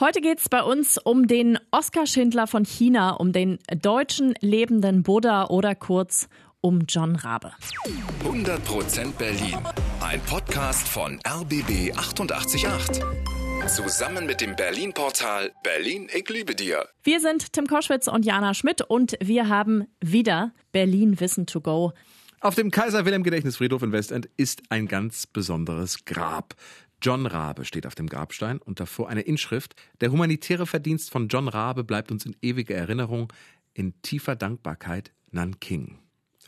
Heute geht es bei uns um den Oskar Schindler von China, um den deutschen lebenden Buddha oder kurz um John Rabe. 100% Berlin. Ein Podcast von RBB 888. Zusammen mit dem Berlin-Portal Berlin, ich liebe dir. Wir sind Tim Koschwitz und Jana Schmidt und wir haben wieder Berlin Wissen to go. Auf dem Kaiser Wilhelm Gedächtnisfriedhof in Westend ist ein ganz besonderes Grab. John Rabe steht auf dem Grabstein und davor eine Inschrift. Der humanitäre Verdienst von John Rabe bleibt uns in ewiger Erinnerung, in tiefer Dankbarkeit Nanking.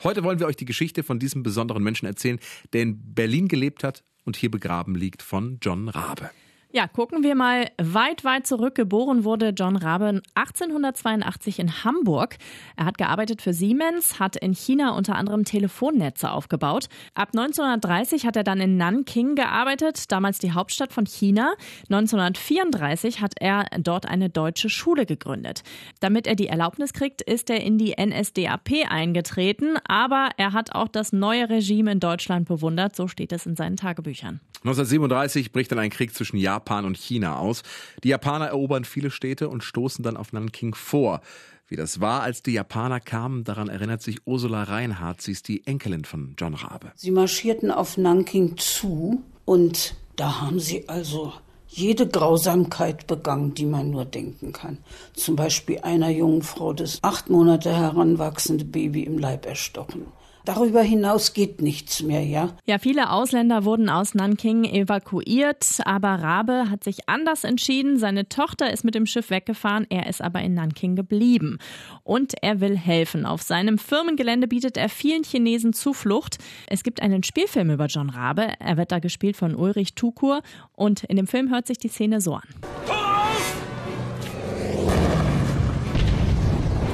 Heute wollen wir euch die Geschichte von diesem besonderen Menschen erzählen, der in Berlin gelebt hat und hier begraben liegt von John Rabe. Ja, gucken wir mal weit, weit zurück. Geboren wurde John Rabe 1882 in Hamburg. Er hat gearbeitet für Siemens, hat in China unter anderem Telefonnetze aufgebaut. Ab 1930 hat er dann in Nanking gearbeitet, damals die Hauptstadt von China. 1934 hat er dort eine deutsche Schule gegründet. Damit er die Erlaubnis kriegt, ist er in die NSDAP eingetreten, aber er hat auch das neue Regime in Deutschland bewundert, so steht es in seinen Tagebüchern. 1937 bricht dann ein Krieg zwischen Japan Japan und China aus. Die Japaner erobern viele Städte und stoßen dann auf Nanking vor. Wie das war, als die Japaner kamen, daran erinnert sich Ursula Reinhardt. Sie ist die Enkelin von John Rabe. Sie marschierten auf Nanking zu und da haben sie also jede Grausamkeit begangen, die man nur denken kann. Zum Beispiel einer jungen Frau das acht Monate heranwachsende Baby im Leib erstochen. Darüber hinaus geht nichts mehr, ja. Ja, viele Ausländer wurden aus Nanking evakuiert, aber Rabe hat sich anders entschieden. Seine Tochter ist mit dem Schiff weggefahren, er ist aber in Nanking geblieben. Und er will helfen. Auf seinem Firmengelände bietet er vielen Chinesen Zuflucht. Es gibt einen Spielfilm über John Rabe. Er wird da gespielt von Ulrich Tukur und in dem Film hört sich die Szene so an.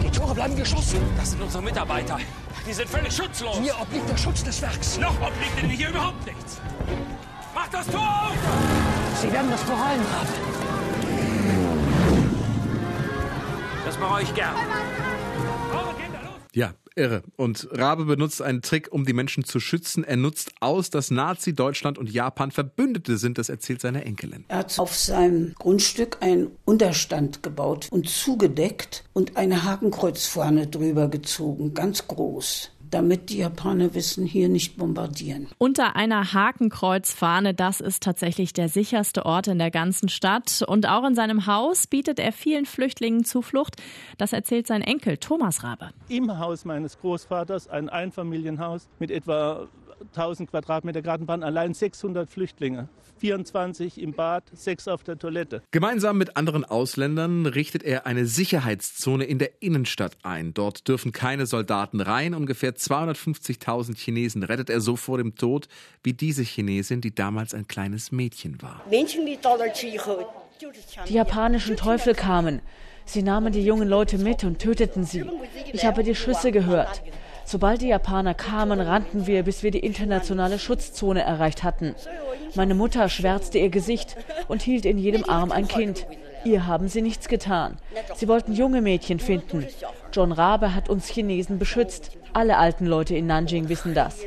Die Tore bleiben geschlossen. Das sind unsere Mitarbeiter. Die sind völlig schutzlos. Mir obliegt der Schutz des Werks. Noch obliegt Ihnen hier überhaupt nichts. Macht das Tor auf! Sie werden das Korallen haben. Das mache ich gern. Irre. Und Rabe benutzt einen Trick, um die Menschen zu schützen. Er nutzt aus, dass Nazi Deutschland und Japan Verbündete sind. Das erzählt seine Enkelin. Er hat auf seinem Grundstück einen Unterstand gebaut und zugedeckt und eine Hakenkreuzfahne drüber gezogen, ganz groß damit die Japaner wissen, hier nicht bombardieren. Unter einer Hakenkreuzfahne, das ist tatsächlich der sicherste Ort in der ganzen Stadt. Und auch in seinem Haus bietet er vielen Flüchtlingen Zuflucht. Das erzählt sein Enkel Thomas Rabe. Im Haus meines Großvaters, ein Einfamilienhaus mit etwa 1000 Quadratmeter Gartenbahn, allein 600 Flüchtlinge. 24 im Bad, 6 auf der Toilette. Gemeinsam mit anderen Ausländern richtet er eine Sicherheitszone in der Innenstadt ein. Dort dürfen keine Soldaten rein. Ungefähr 250.000 Chinesen rettet er so vor dem Tod, wie diese Chinesin, die damals ein kleines Mädchen war. Die japanischen Teufel kamen. Sie nahmen die jungen Leute mit und töteten sie. Ich habe die Schüsse gehört. Sobald die Japaner kamen, rannten wir, bis wir die internationale Schutzzone erreicht hatten. Meine Mutter schwärzte ihr Gesicht und hielt in jedem Arm ein Kind. Ihr haben sie nichts getan. Sie wollten junge Mädchen finden. John Rabe hat uns Chinesen beschützt. Alle alten Leute in Nanjing wissen das.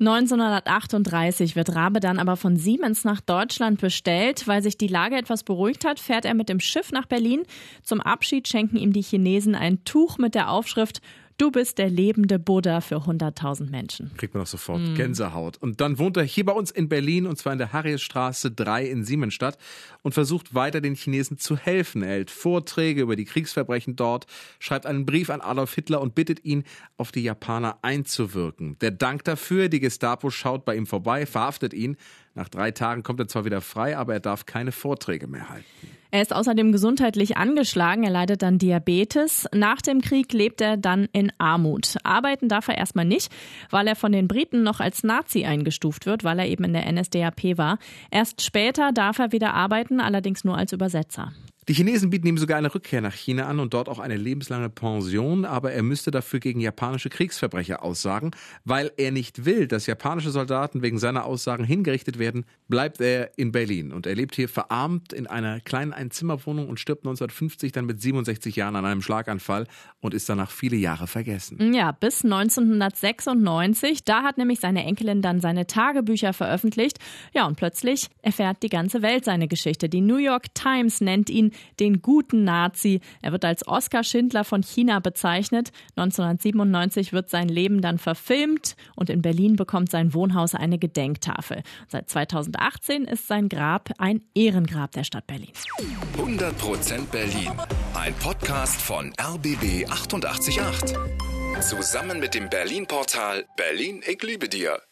1938 wird Rabe dann aber von Siemens nach Deutschland bestellt. Weil sich die Lage etwas beruhigt hat, fährt er mit dem Schiff nach Berlin. Zum Abschied schenken ihm die Chinesen ein Tuch mit der Aufschrift Du bist der lebende Buddha für 100.000 Menschen. Kriegt man doch sofort mm. Gänsehaut. Und dann wohnt er hier bei uns in Berlin und zwar in der Harriesstraße 3 in Siemensstadt und versucht weiter den Chinesen zu helfen. Er hält Vorträge über die Kriegsverbrechen dort, schreibt einen Brief an Adolf Hitler und bittet ihn, auf die Japaner einzuwirken. Der Dank dafür, die Gestapo schaut bei ihm vorbei, verhaftet ihn. Nach drei Tagen kommt er zwar wieder frei, aber er darf keine Vorträge mehr halten. Er ist außerdem gesundheitlich angeschlagen. Er leidet dann Diabetes. Nach dem Krieg lebt er dann in Armut. Arbeiten darf er erstmal nicht, weil er von den Briten noch als Nazi eingestuft wird, weil er eben in der NSDAP war. Erst später darf er wieder arbeiten, allerdings nur als Übersetzer. Die Chinesen bieten ihm sogar eine Rückkehr nach China an und dort auch eine lebenslange Pension, aber er müsste dafür gegen japanische Kriegsverbrecher aussagen. Weil er nicht will, dass japanische Soldaten wegen seiner Aussagen hingerichtet werden, bleibt er in Berlin und er lebt hier verarmt in einer kleinen Einzimmerwohnung und stirbt 1950 dann mit 67 Jahren an einem Schlaganfall und ist danach viele Jahre vergessen. Ja, bis 1996. Da hat nämlich seine Enkelin dann seine Tagebücher veröffentlicht. Ja, und plötzlich erfährt die ganze Welt seine Geschichte. Die New York Times nennt ihn den guten Nazi. Er wird als Oskar Schindler von China bezeichnet. 1997 wird sein Leben dann verfilmt und in Berlin bekommt sein Wohnhaus eine Gedenktafel. Seit 2018 ist sein Grab ein Ehrengrab der Stadt Berlin. 100% Berlin. Ein Podcast von RBB 888. Zusammen mit dem Berlin-Portal Berlin, ich liebe dir.